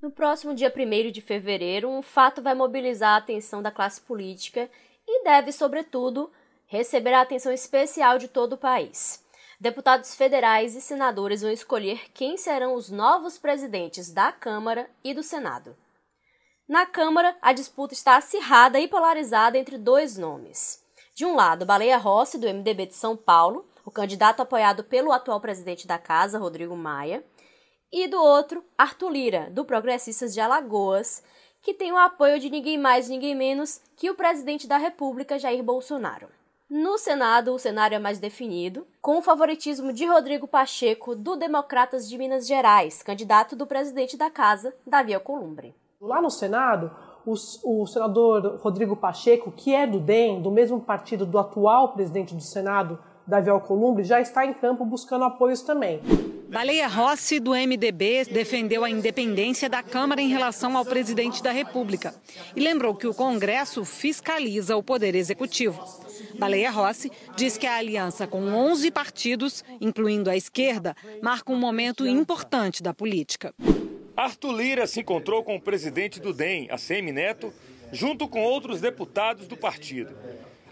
No próximo dia 1 de fevereiro, um fato vai mobilizar a atenção da classe política e deve, sobretudo, receber a atenção especial de todo o país. Deputados federais e senadores vão escolher quem serão os novos presidentes da Câmara e do Senado. Na Câmara, a disputa está acirrada e polarizada entre dois nomes. De um lado, Baleia Rossi, do MDB de São Paulo, o candidato apoiado pelo atual presidente da Casa, Rodrigo Maia, e do outro, Arthur Lira, do Progressistas de Alagoas, que tem o apoio de ninguém mais, ninguém menos que o presidente da República, Jair Bolsonaro. No Senado, o cenário é mais definido, com o favoritismo de Rodrigo Pacheco, do Democratas de Minas Gerais, candidato do presidente da Casa, Davi Alcolumbre. Lá no Senado, o, o, senador Rodrigo Pacheco, que é do DEM, do mesmo partido do atual presidente do Senado, Davi Alcolumbre, já está em campo buscando apoios também. Baleia Rossi, do MDB, defendeu a independência da Câmara em relação ao presidente da República e lembrou que o Congresso fiscaliza o Poder Executivo. Baleia Rossi diz que a aliança com 11 partidos, incluindo a esquerda, marca um momento importante da política. Arthur Lira se encontrou com o presidente do DEM, ACM Neto, junto com outros deputados do partido.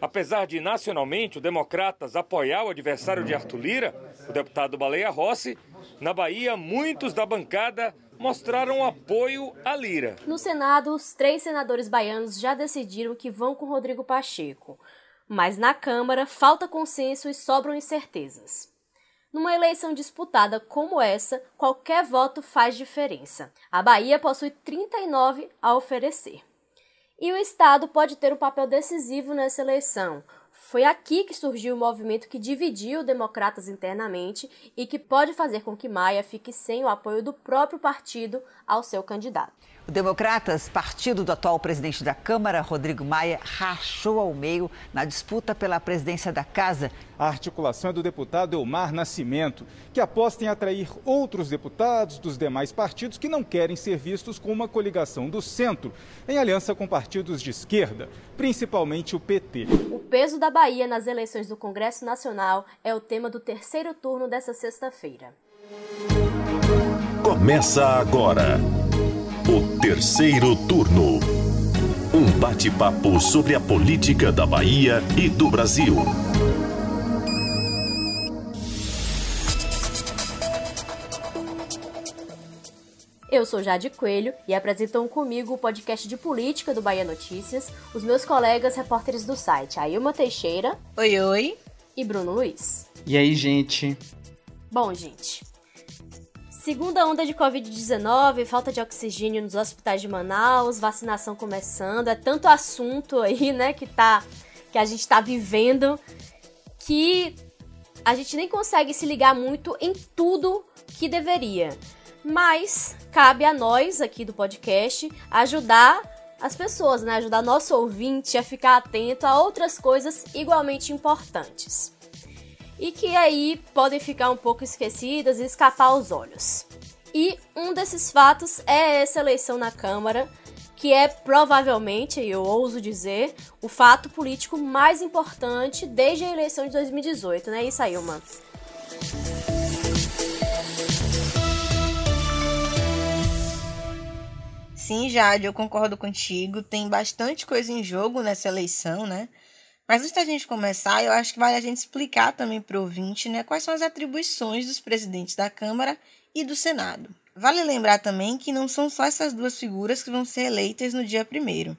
Apesar de nacionalmente o Democratas apoiar o adversário de Arthur Lira, o deputado Baleia Rossi, na Bahia muitos da bancada mostraram apoio a Lira. No Senado, os três senadores baianos já decidiram que vão com Rodrigo Pacheco. Mas na Câmara falta consenso e sobram incertezas. Numa eleição disputada como essa, qualquer voto faz diferença. A Bahia possui 39 a oferecer. E o Estado pode ter um papel decisivo nessa eleição. Foi aqui que surgiu o movimento que dividiu democratas internamente e que pode fazer com que Maia fique sem o apoio do próprio partido ao seu candidato. O Democratas, partido do atual presidente da Câmara, Rodrigo Maia, rachou ao meio na disputa pela presidência da Casa. A articulação é do deputado Elmar Nascimento, que aposta em atrair outros deputados dos demais partidos que não querem ser vistos com uma coligação do centro, em aliança com partidos de esquerda, principalmente o PT. O peso da Bahia nas eleições do Congresso Nacional é o tema do terceiro turno dessa sexta-feira. Começa agora. O terceiro turno. Um bate-papo sobre a política da Bahia e do Brasil. Eu sou Jade Coelho e apresentam comigo o podcast de política do Bahia Notícias os meus colegas repórteres do site, Ailma Teixeira. Oi, oi. E Bruno Luiz. E aí, gente? Bom, gente, Segunda onda de Covid-19, falta de oxigênio nos hospitais de Manaus, vacinação começando, é tanto assunto aí, né, que tá que a gente tá vivendo que a gente nem consegue se ligar muito em tudo que deveria. Mas cabe a nós aqui do podcast ajudar as pessoas, né, ajudar nosso ouvinte a ficar atento a outras coisas igualmente importantes e que aí podem ficar um pouco esquecidas e escapar aos olhos. E um desses fatos é essa eleição na Câmara, que é provavelmente, eu ouso dizer, o fato político mais importante desde a eleição de 2018, né? Isso aí, uma. Sim, Jade, eu concordo contigo. Tem bastante coisa em jogo nessa eleição, né? Mas antes da gente começar, eu acho que vale a gente explicar também para o ouvinte né, quais são as atribuições dos presidentes da Câmara e do Senado. Vale lembrar também que não são só essas duas figuras que vão ser eleitas no dia 1.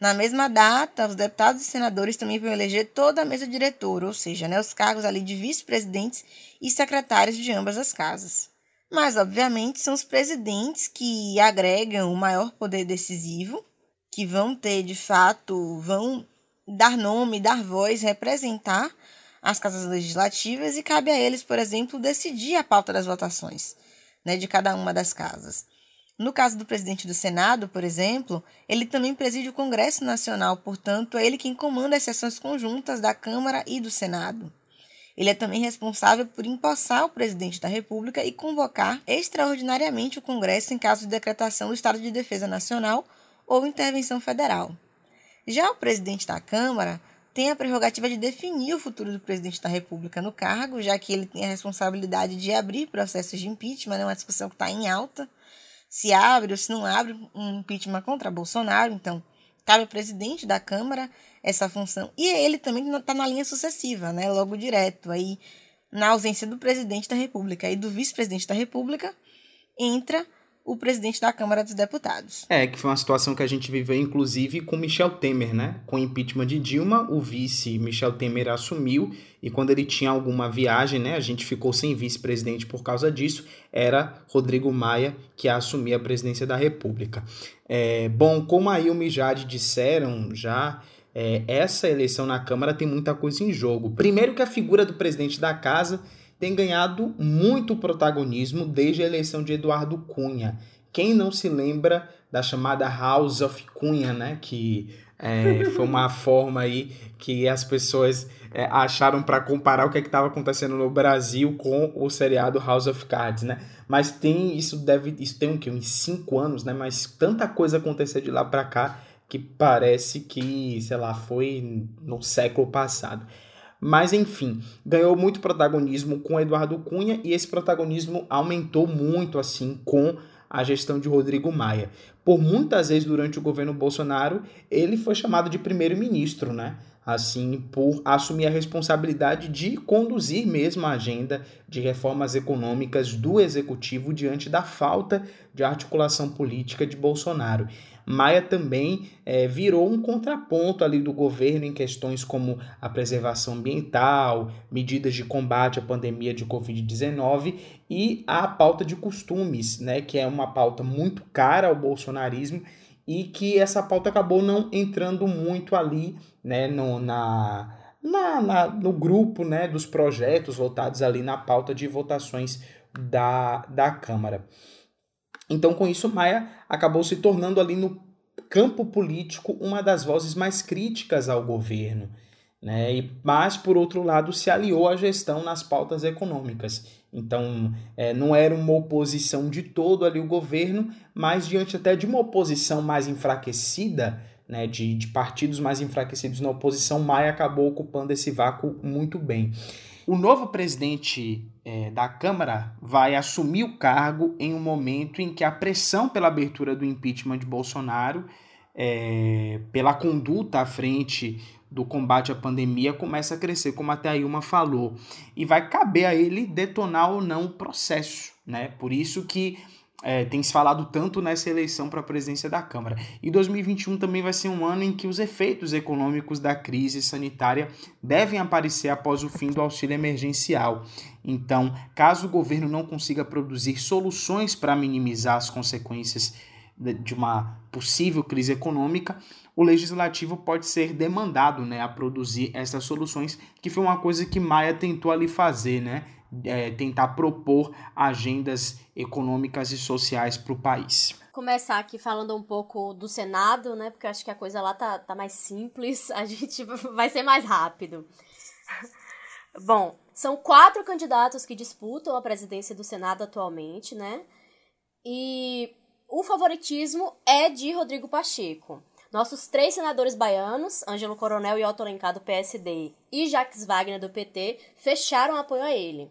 Na mesma data, os deputados e senadores também vão eleger toda a mesa diretora, ou seja, né, os cargos ali de vice-presidentes e secretários de ambas as casas. Mas, obviamente, são os presidentes que agregam o maior poder decisivo, que vão ter, de fato, vão dar nome, dar voz, representar as casas legislativas e cabe a eles, por exemplo, decidir a pauta das votações né, de cada uma das casas. No caso do presidente do Senado, por exemplo, ele também preside o Congresso Nacional, portanto, é ele quem comanda as sessões conjuntas da Câmara e do Senado. Ele é também responsável por empossar o presidente da República e convocar extraordinariamente o Congresso em caso de decretação do estado de defesa nacional ou intervenção federal. Já o presidente da Câmara tem a prerrogativa de definir o futuro do presidente da República no cargo, já que ele tem a responsabilidade de abrir processos de impeachment, é uma discussão que está em alta. se abre ou se não abre um impeachment contra Bolsonaro. Então, cabe ao presidente da Câmara essa função. E ele também está na linha sucessiva, né? Logo direto. Aí, na ausência do presidente da República e do vice-presidente da República, entra o presidente da Câmara dos Deputados. É, que foi uma situação que a gente viveu, inclusive, com Michel Temer, né? Com o impeachment de Dilma, o vice Michel Temer assumiu, e quando ele tinha alguma viagem, né? A gente ficou sem vice-presidente por causa disso, era Rodrigo Maia que assumia a presidência da República. É, bom, como a Ilma e Jade disseram já, é, essa eleição na Câmara tem muita coisa em jogo. Primeiro que a figura do presidente da casa tem ganhado muito protagonismo desde a eleição de Eduardo Cunha. Quem não se lembra da chamada House of Cunha, né? Que é, foi uma forma aí que as pessoas é, acharam para comparar o que é estava acontecendo no Brasil com o seriado House of Cards, né? Mas tem isso deve isso tem um que uns cinco anos, né? Mas tanta coisa aconteceu de lá para cá que parece que sei lá foi no século passado. Mas enfim, ganhou muito protagonismo com Eduardo Cunha e esse protagonismo aumentou muito assim com a gestão de Rodrigo Maia. Por muitas vezes durante o governo Bolsonaro, ele foi chamado de primeiro-ministro, né? Assim, por assumir a responsabilidade de conduzir mesmo a agenda de reformas econômicas do executivo diante da falta de articulação política de Bolsonaro. Maia também é, virou um contraponto ali do governo em questões como a preservação ambiental, medidas de combate à pandemia de Covid-19 e a pauta de costumes, né, que é uma pauta muito cara ao bolsonarismo e que essa pauta acabou não entrando muito ali né, no, na, na, na, no grupo né, dos projetos votados ali na pauta de votações da, da Câmara. Então, com isso, Maia acabou se tornando ali no campo político uma das vozes mais críticas ao governo. Né? E, mas, por outro lado, se aliou à gestão nas pautas econômicas. Então, é, não era uma oposição de todo ali o governo, mas diante até de uma oposição mais enfraquecida, né, de, de partidos mais enfraquecidos na oposição, Maia acabou ocupando esse vácuo muito bem. O novo presidente é, da Câmara vai assumir o cargo em um momento em que a pressão pela abertura do impeachment de Bolsonaro, é, pela conduta à frente do combate à pandemia, começa a crescer, como até a Ilma falou. E vai caber a ele detonar ou não o processo. Né? Por isso que é, tem se falado tanto nessa eleição para a presidência da Câmara. E 2021 também vai ser um ano em que os efeitos econômicos da crise sanitária devem aparecer após o fim do auxílio emergencial. Então, caso o governo não consiga produzir soluções para minimizar as consequências de uma possível crise econômica, o legislativo pode ser demandado né, a produzir essas soluções, que foi uma coisa que Maia tentou ali fazer, né? é, tentar propor agendas econômicas e sociais para o país. Começar aqui falando um pouco do Senado, né? Porque acho que a coisa lá tá, tá mais simples, a gente vai ser mais rápido. Bom, são quatro candidatos que disputam a presidência do Senado atualmente, né? E o favoritismo é de Rodrigo Pacheco. Nossos três senadores baianos, Ângelo Coronel e Otto Alencar do PSD e Jacques Wagner do PT, fecharam apoio a ele.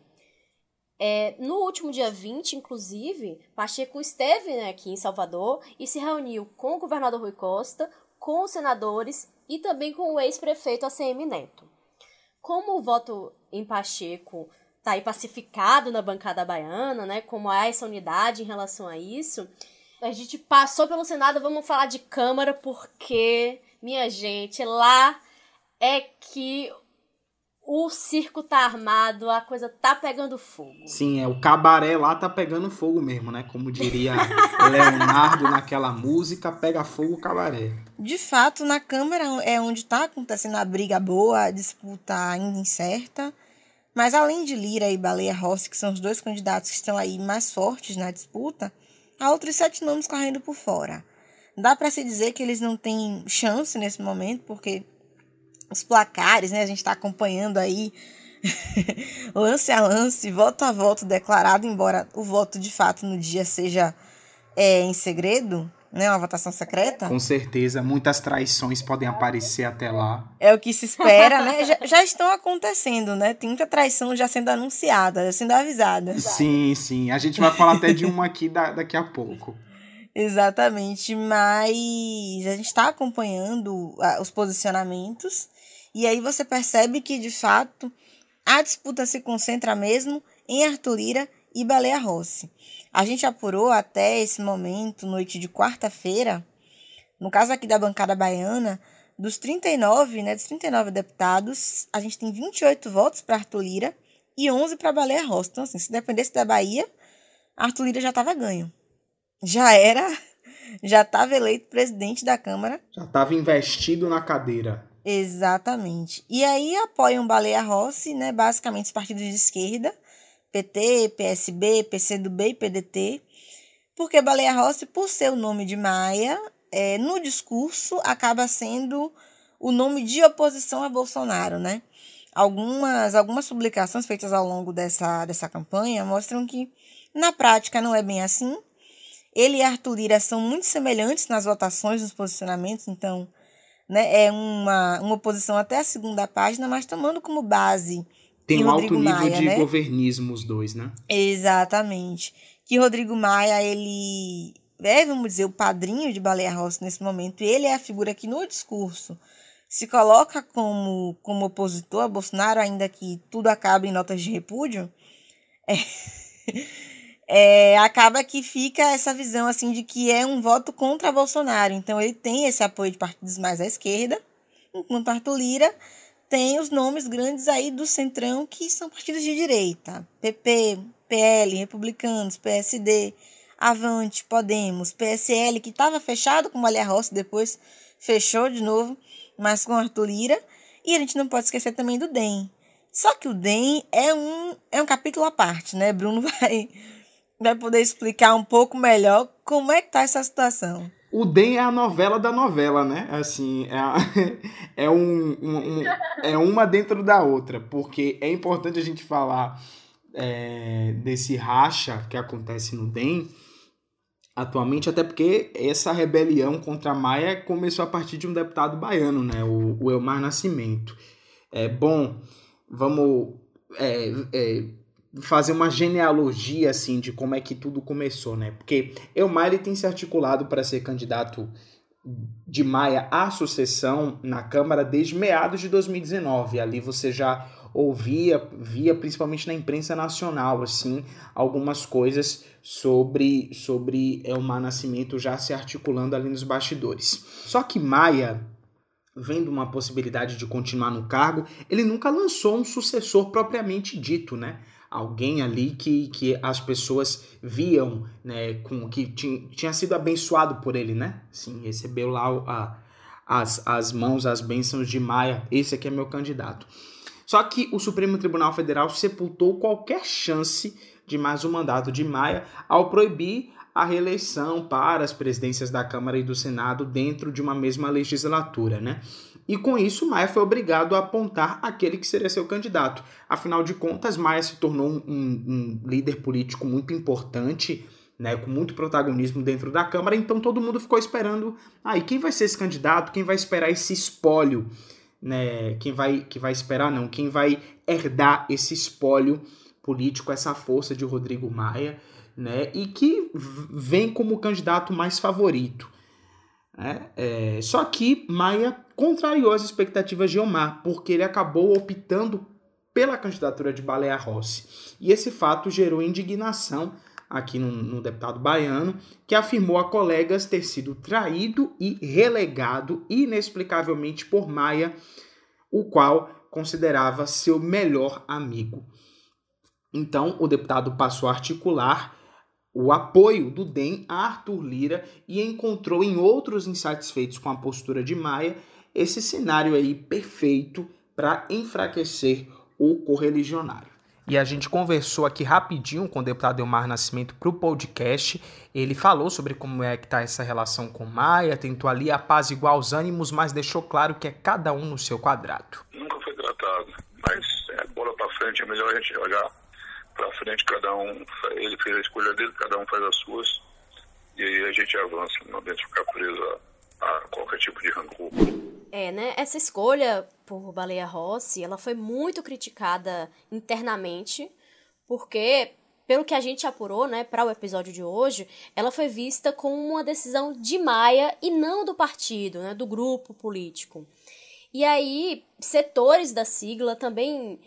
É, no último dia 20, inclusive, Pacheco esteve né, aqui em Salvador e se reuniu com o governador Rui Costa, com os senadores e também com o ex-prefeito ACM Neto. Como o voto em Pacheco está aí pacificado na bancada baiana, né, como há essa unidade em relação a isso, a gente passou pelo Senado, vamos falar de Câmara, porque, minha gente, lá é que o circo tá armado, a coisa tá pegando fogo. Sim, é, o cabaré lá tá pegando fogo mesmo, né? Como diria Leonardo naquela música, pega fogo o cabaré. De fato, na Câmara é onde tá acontecendo a briga boa, a disputa ainda incerta. Mas além de Lira e Baleia Rossi, que são os dois candidatos que estão aí mais fortes na disputa, há outros sete nomes correndo por fora. Dá para se dizer que eles não têm chance nesse momento, porque os placares, né? A gente está acompanhando aí lance a lance, voto a voto declarado, embora o voto de fato no dia seja é, em segredo, né? Uma votação secreta. Com certeza, muitas traições podem aparecer até lá. É o que se espera, né? já, já, estão acontecendo, né? Tem muita traição já sendo anunciada, já sendo avisada. Sim, sim. A gente vai falar até de uma aqui da, daqui a pouco. Exatamente, mas a gente está acompanhando os posicionamentos e aí você percebe que de fato a disputa se concentra mesmo em Arthur Lira e Baleia Rossi. A gente apurou até esse momento, noite de quarta-feira, no caso aqui da bancada baiana, dos 39, né, dos 39 deputados, a gente tem 28 votos para Arthur Lira e 11 para Baleia Rossi. Então, assim, se dependesse da Bahia, Arthur Lira já estava ganho. Já era, já estava eleito presidente da Câmara. Já estava investido na cadeira. Exatamente. E aí apoiam Baleia Rossi, né, basicamente os partidos de esquerda, PT, PSB, PCdoB e PDT, porque Baleia Rossi, por ser o nome de Maia, é, no discurso acaba sendo o nome de oposição a Bolsonaro, né? Algumas, algumas publicações feitas ao longo dessa, dessa campanha mostram que, na prática, não é bem assim. Ele e Arthur Lira são muito semelhantes nas votações, nos posicionamentos, então né, é uma, uma oposição até a segunda página, mas tomando como base tem um alto nível Maia, de né? governismo os dois, né? Exatamente. Que Rodrigo Maia, ele é, vamos dizer, o padrinho de Baleia Rossi nesse momento. Ele é a figura que no discurso se coloca como, como opositor a Bolsonaro, ainda que tudo acabe em notas de repúdio. É, é, acaba que fica essa visão assim de que é um voto contra Bolsonaro. Então ele tem esse apoio de partidos mais à esquerda, enquanto Arthur Lira tem os nomes grandes aí do Centrão, que são partidos de direita. PP, PL, Republicanos, PSD, Avante, Podemos, PSL, que estava fechado com Malia Rossi, depois fechou de novo, mas com Arthur Lira. E a gente não pode esquecer também do DEM. Só que o DEM é um, é um capítulo à parte, né? Bruno vai, vai poder explicar um pouco melhor como é que tá essa situação. O DEM é a novela da novela, né? Assim, é, é, um, um, um, é uma dentro da outra, porque é importante a gente falar é, desse racha que acontece no DEM atualmente, até porque essa rebelião contra Maia começou a partir de um deputado baiano, né? O, o Elmar Nascimento. É bom, vamos é, é, fazer uma genealogia assim de como é que tudo começou, né? Porque Elmar ele tem se articulado para ser candidato de Maia à sucessão na Câmara desde meados de 2019. Ali você já ouvia, via principalmente na imprensa nacional, assim, algumas coisas sobre sobre Elmar Nascimento já se articulando ali nos bastidores. Só que Maia vendo uma possibilidade de continuar no cargo, ele nunca lançou um sucessor propriamente dito, né? Alguém ali que, que as pessoas viam, né, com que tinha, tinha sido abençoado por ele, né? Sim, recebeu lá a, as, as mãos, as bênçãos de Maia. Esse aqui é meu candidato. Só que o Supremo Tribunal Federal sepultou qualquer chance de mais um mandato de Maia ao proibir a reeleição para as presidências da Câmara e do Senado dentro de uma mesma legislatura, né? E com isso, Maia foi obrigado a apontar aquele que seria seu candidato. Afinal de contas, Maia se tornou um, um líder político muito importante, né, com muito protagonismo dentro da Câmara, então todo mundo ficou esperando, aí ah, quem vai ser esse candidato? Quem vai esperar esse espólio? Né, quem vai que vai esperar não, quem vai herdar esse espólio político, essa força de Rodrigo Maia, né, e que vem como candidato mais favorito. Né? É, só que Maia contrariou as expectativas de Omar, porque ele acabou optando pela candidatura de Baleia Rossi. E esse fato gerou indignação aqui no, no, deputado baiano, que afirmou a colegas ter sido traído e relegado inexplicavelmente por Maia, o qual considerava seu melhor amigo. Então, o deputado passou a articular o apoio do DEM a Arthur Lira e encontrou em outros insatisfeitos com a postura de Maia esse cenário aí perfeito para enfraquecer o correligionário. E a gente conversou aqui rapidinho com o deputado Elmar Nascimento para o podcast. Ele falou sobre como é que está essa relação com Maia, tentou ali apaziguar os ânimos, mas deixou claro que é cada um no seu quadrado. Nunca foi tratado, mas é, bola para frente, é melhor a gente olhar para frente, cada um, ele fez a escolha dele, cada um faz as suas, e aí a gente avança, não dentro de ficar preso a, a qualquer tipo de rancor. É, né? Essa escolha por Baleia Rossi, ela foi muito criticada internamente, porque pelo que a gente apurou, né, para o episódio de hoje, ela foi vista como uma decisão de Maia e não do partido, né, do grupo político. E aí, setores da sigla também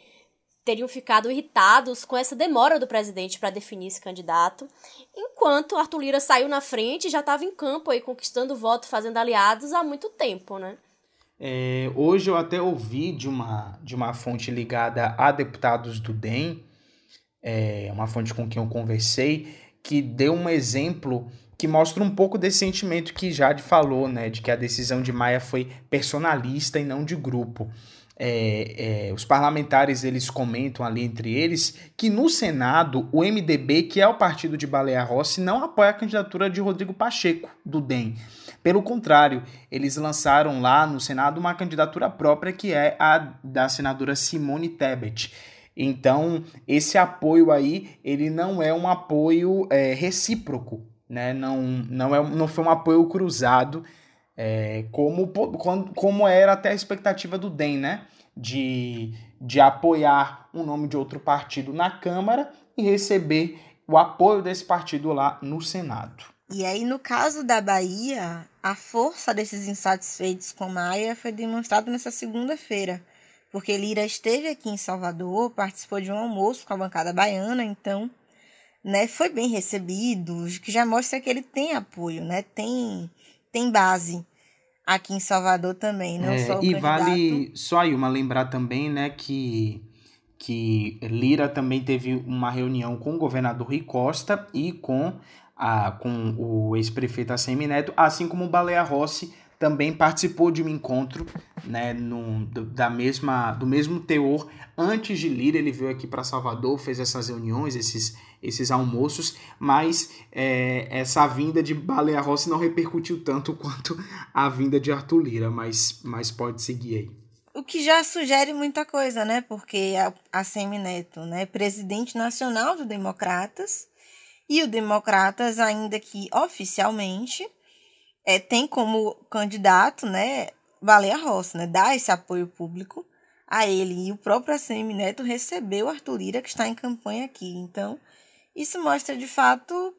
teriam ficado irritados com essa demora do presidente para definir esse candidato, enquanto Arthur Lira saiu na frente e já estava em campo aí conquistando voto, fazendo aliados há muito tempo, né? É, hoje eu até ouvi de uma, de uma fonte ligada a deputados do DEM, é, uma fonte com quem eu conversei, que deu um exemplo que mostra um pouco desse sentimento que Jade falou, né, de que a decisão de Maia foi personalista e não de grupo. É, é, os parlamentares eles comentam ali entre eles que no Senado o MDB, que é o partido de Baleia Rossi, não apoia a candidatura de Rodrigo Pacheco, do DEM. Pelo contrário, eles lançaram lá no Senado uma candidatura própria que é a da senadora Simone Tebet. Então, esse apoio aí, ele não é um apoio é, recíproco, né? Não, não, é, não foi um apoio cruzado, é, como, como era até a expectativa do DEM, né? De, de apoiar um nome de outro partido na Câmara e receber o apoio desse partido lá no Senado. E aí, no caso da Bahia, a força desses insatisfeitos com Maia foi demonstrada nessa segunda-feira, porque Lira esteve aqui em Salvador, participou de um almoço com a bancada baiana, então, né, foi bem recebido, que já mostra que ele tem apoio, né, tem, tem base aqui em Salvador também, não é, só o E candidato. vale só aí uma lembrar também, né, que que Lira também teve uma reunião com o governador Rui Costa e com a, com o ex-prefeito ACM Neto, assim como o Baleia Rossi também participou de um encontro né, no, do, da mesma, do mesmo teor. Antes de Lira, ele veio aqui para Salvador, fez essas reuniões, esses, esses almoços, mas é, essa vinda de Baleia Rossi não repercutiu tanto quanto a vinda de Arthur Lira, mas, mas pode seguir aí. O que já sugere muita coisa, né? Porque a, a Neto, né, presidente nacional do Democratas, e o Democratas, ainda que oficialmente, é, tem como candidato, né, Baleia Rossi, né, dá esse apoio público a ele. E o próprio ACM Neto recebeu Arthur Lira, que está em campanha aqui. Então, isso mostra de fato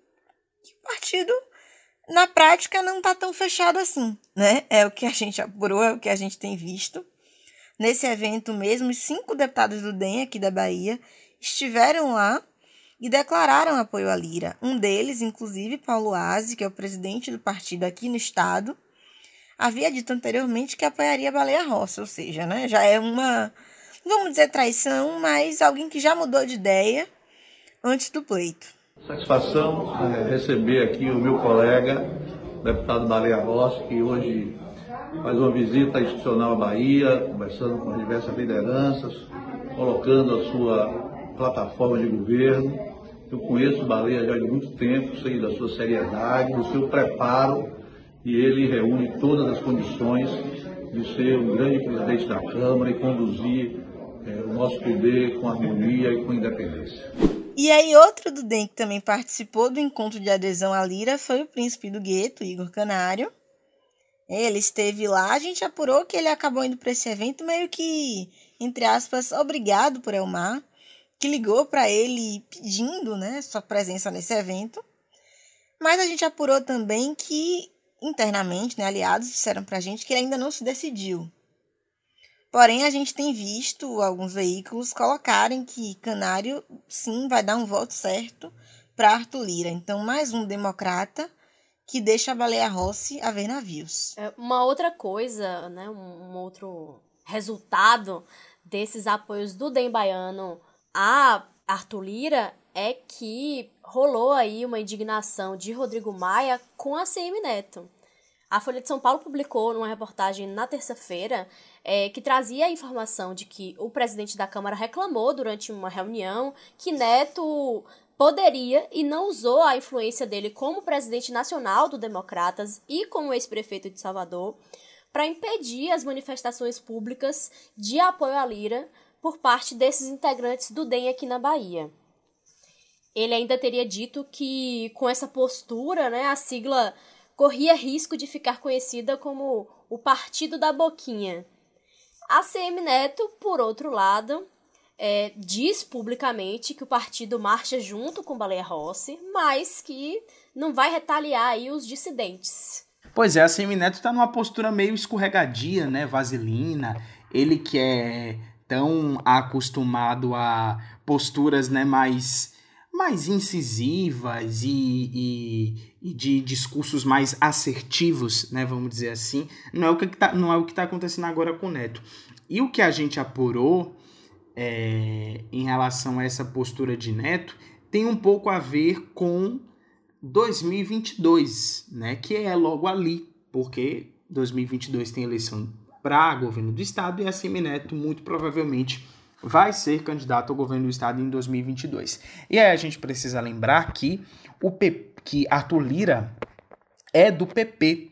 que o partido, na prática, não está tão fechado assim, né? É o que a gente apurou, é o que a gente tem visto. Nesse evento mesmo, cinco deputados do DEM aqui da Bahia estiveram lá e declararam apoio à Lira. Um deles, inclusive, Paulo Aze, que é o presidente do partido aqui no estado, havia dito anteriormente que apoiaria a Baleia Roça, ou seja, né, já é uma, vamos dizer traição, mas alguém que já mudou de ideia antes do pleito. Satisfação é, receber aqui o meu colega, o deputado Baleia Rossi, que hoje faz uma visita institucional à Bahia, conversando com diversas lideranças, colocando a sua plataforma de governo eu conheço o Baleia já de muito tempo, sei da sua seriedade, do seu preparo, e ele reúne todas as condições de ser um grande presidente da Câmara e conduzir é, o nosso poder com harmonia e com independência. E aí, outro do DEM que também participou do encontro de adesão à Lira foi o príncipe do gueto, Igor Canário. Ele esteve lá, a gente apurou que ele acabou indo para esse evento meio que, entre aspas, obrigado por Elmar que ligou para ele pedindo né, sua presença nesse evento. Mas a gente apurou também que, internamente, né, aliados disseram para a gente que ele ainda não se decidiu. Porém, a gente tem visto alguns veículos colocarem que Canário, sim, vai dar um voto certo para Arthur Lira. Então, mais um democrata que deixa a Baleia Rossi a ver navios. É, uma outra coisa, né, um, outro resultado desses apoios do DEM Baiano a Arthur Lira é que rolou aí uma indignação de Rodrigo Maia com a CM Neto. A Folha de São Paulo publicou numa reportagem na terça-feira é, que trazia a informação de que o presidente da Câmara reclamou durante uma reunião que Neto poderia e não usou a influência dele como presidente nacional do Democratas e como ex-prefeito de Salvador para impedir as manifestações públicas de apoio à Lira por parte desses integrantes do DEM aqui na Bahia. Ele ainda teria dito que com essa postura, né, a sigla corria risco de ficar conhecida como o Partido da Boquinha. A CM Neto, por outro lado, é, diz publicamente que o partido marcha junto com Baleia Rossi, mas que não vai retaliar aí os dissidentes. Pois é, a Semineto está numa postura meio escorregadia, né? Vaselina. Ele que é tão acostumado a posturas né, mais, mais incisivas e, e, e, de discursos mais assertivos, né, vamos dizer assim, não é o que está não é o que está acontecendo agora com o Neto. E o que a gente apurou é, em relação a essa postura de Neto tem um pouco a ver com 2022, né, que é logo ali, porque 2022 tem eleição para governo do estado e a Semineto muito provavelmente vai ser candidato ao governo do estado em 2022. E aí a gente precisa lembrar que o P, que Arthur Lira é do PP.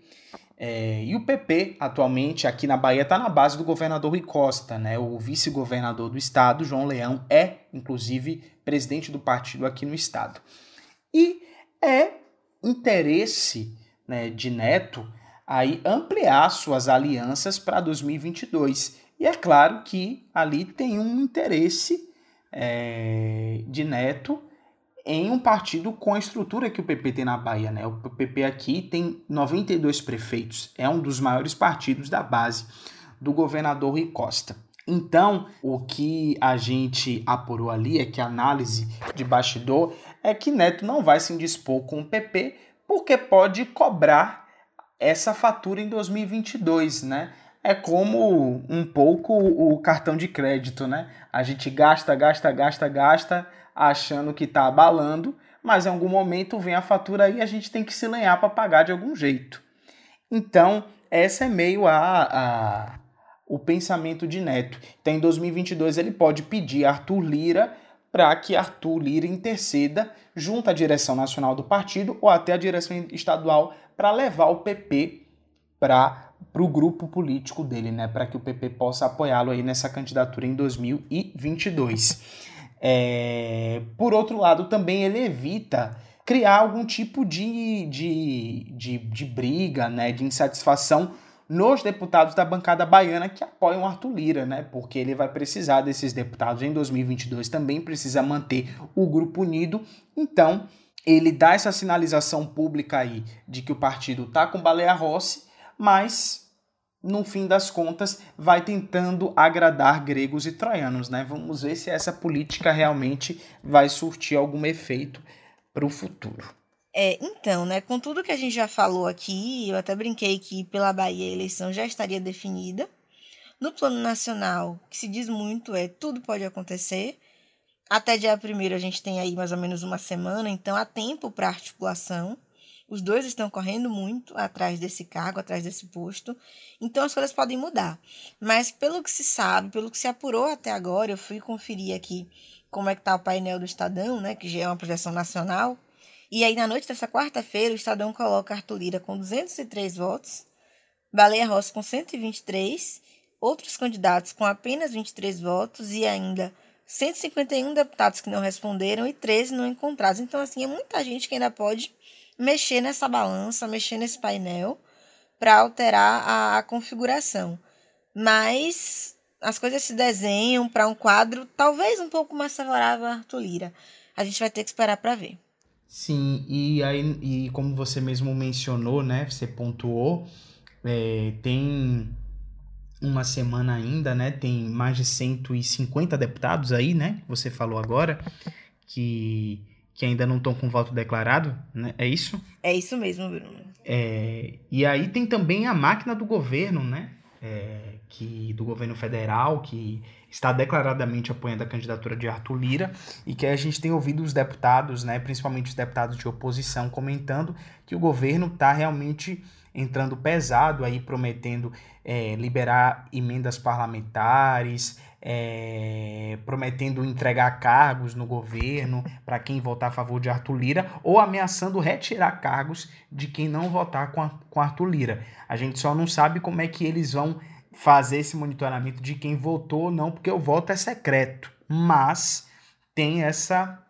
É, e o PP, atualmente, aqui na Bahia, está na base do governador Rui Costa, né? O vice-governador do estado, João Leão, é, inclusive, presidente do partido aqui no estado. E é interesse né, de Neto aí ampliar suas alianças para 2022. E é claro que ali tem um interesse é, de Neto em um partido com a estrutura que o PP tem na Bahia. Né? O PP aqui tem 92 prefeitos, é um dos maiores partidos da base do governador Rui Costa. Então, o que a gente apurou ali é que a análise de bastidor é que Neto não vai se indispor com o PP porque pode cobrar essa fatura em 2022, né? É como um pouco o cartão de crédito, né? A gente gasta, gasta, gasta, gasta, achando que está abalando, mas em algum momento vem a fatura e a gente tem que se lenhar para pagar de algum jeito. Então, essa é meio a, a o pensamento de Neto. Então, em 2022 ele pode pedir Arthur Lira para que Arthur Lira interceda junto à direção nacional do partido ou até a direção estadual para levar o PP para o grupo político dele, né, para que o PP possa apoiá-lo aí nessa candidatura em 2022. É, por outro lado, também ele evita criar algum tipo de, de, de, de briga, né, de insatisfação nos deputados da bancada baiana que apoiam Arthur Lira, né? Porque ele vai precisar desses deputados em 2022 também precisa manter o grupo unido. Então, ele dá essa sinalização pública aí de que o partido tá com Baleia Rossi, mas no fim das contas vai tentando agradar gregos e troianos, né? Vamos ver se essa política realmente vai surtir algum efeito para o futuro. É, então, né, com tudo que a gente já falou aqui, eu até brinquei que pela Bahia a eleição já estaria definida. No plano nacional, que se diz muito é tudo pode acontecer. Até dia 1 a gente tem aí mais ou menos uma semana, então há tempo para articulação. Os dois estão correndo muito atrás desse cargo, atrás desse posto. Então as coisas podem mudar. Mas pelo que se sabe, pelo que se apurou até agora, eu fui conferir aqui como é que está o painel do Estadão, né, que já é uma projeção nacional. E aí, na noite dessa quarta-feira, o Estadão coloca Arthur Lira com 203 votos, Baleia Rossi com 123, outros candidatos com apenas 23 votos e ainda 151 deputados que não responderam e 13 não encontrados. Então, assim, é muita gente que ainda pode mexer nessa balança, mexer nesse painel para alterar a, a configuração. Mas as coisas se desenham para um quadro talvez um pouco mais favorável a Arthur Lira. A gente vai ter que esperar para ver. Sim, e aí, e como você mesmo mencionou, né? Você pontuou, é, tem uma semana ainda, né? Tem mais de 150 deputados aí, né? Você falou agora, que, que ainda não estão com voto declarado, né? É isso? É isso mesmo, Bruno. É, e aí tem também a máquina do governo, né? É, que, do governo federal, que está declaradamente apoiando a candidatura de Arthur Lira e que a gente tem ouvido os deputados, né, principalmente os deputados de oposição, comentando que o governo está realmente entrando pesado aí, prometendo é, liberar emendas parlamentares, é, prometendo entregar cargos no governo para quem votar a favor de Arthur Lira, ou ameaçando retirar cargos de quem não votar com, a, com Arthur Lira. A gente só não sabe como é que eles vão fazer esse monitoramento de quem votou ou não, porque o voto é secreto. Mas tem essa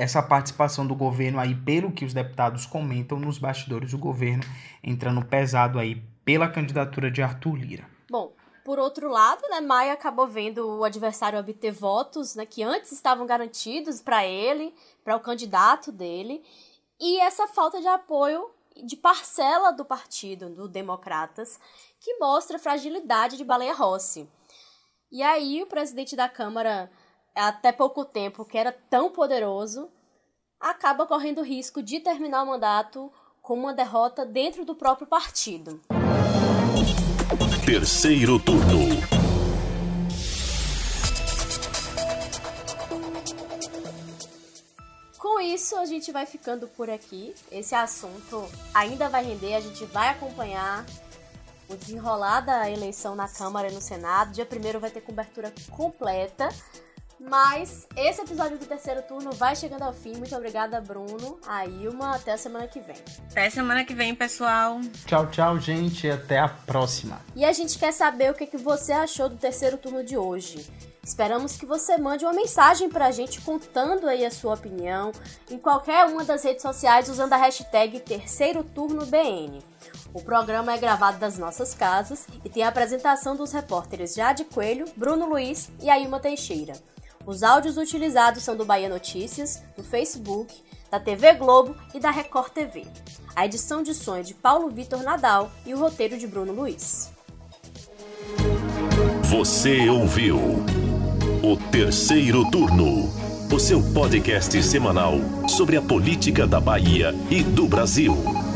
essa participação do governo aí, pelo que os deputados comentam nos bastidores, o governo entrando pesado aí pela candidatura de Arthur Lira. Bom, Por outro lado, né, Maia acabou vendo o adversário obter votos né, que antes estavam garantidos para ele, para o candidato dele, e essa falta de apoio de parcela do partido, do Democratas, que mostra a fragilidade de Baleia Rossi. E aí o presidente da Câmara, até pouco tempo, que era tão poderoso, acaba correndo o risco de terminar o mandato com uma derrota dentro do próprio partido. Terceiro turno. Com isso, a gente vai ficando por aqui. Esse assunto ainda vai render, a gente vai acompanhar o desenrolar da eleição na Câmara e no Senado. Dia 1 vai ter cobertura completa. Mas esse episódio do terceiro turno vai chegando ao fim. Muito obrigada, Bruno, a Ilma. Até a semana que vem. Até semana que vem, pessoal. Tchau, tchau, gente. Até a próxima. E a gente quer saber o que, que você achou do terceiro turno de hoje. Esperamos que você mande uma mensagem pra gente contando aí a sua opinião em qualquer uma das redes sociais usando a hashtag Terceiro Turno BN. O programa é gravado das nossas casas e tem a apresentação dos repórteres Jade Coelho, Bruno Luiz e Ailma Teixeira. Os áudios utilizados são do Bahia Notícias, do Facebook, da TV Globo e da Record TV. A edição de som é de Paulo Vitor Nadal e o roteiro de Bruno Luiz. Você ouviu o terceiro turno, o seu podcast semanal sobre a política da Bahia e do Brasil.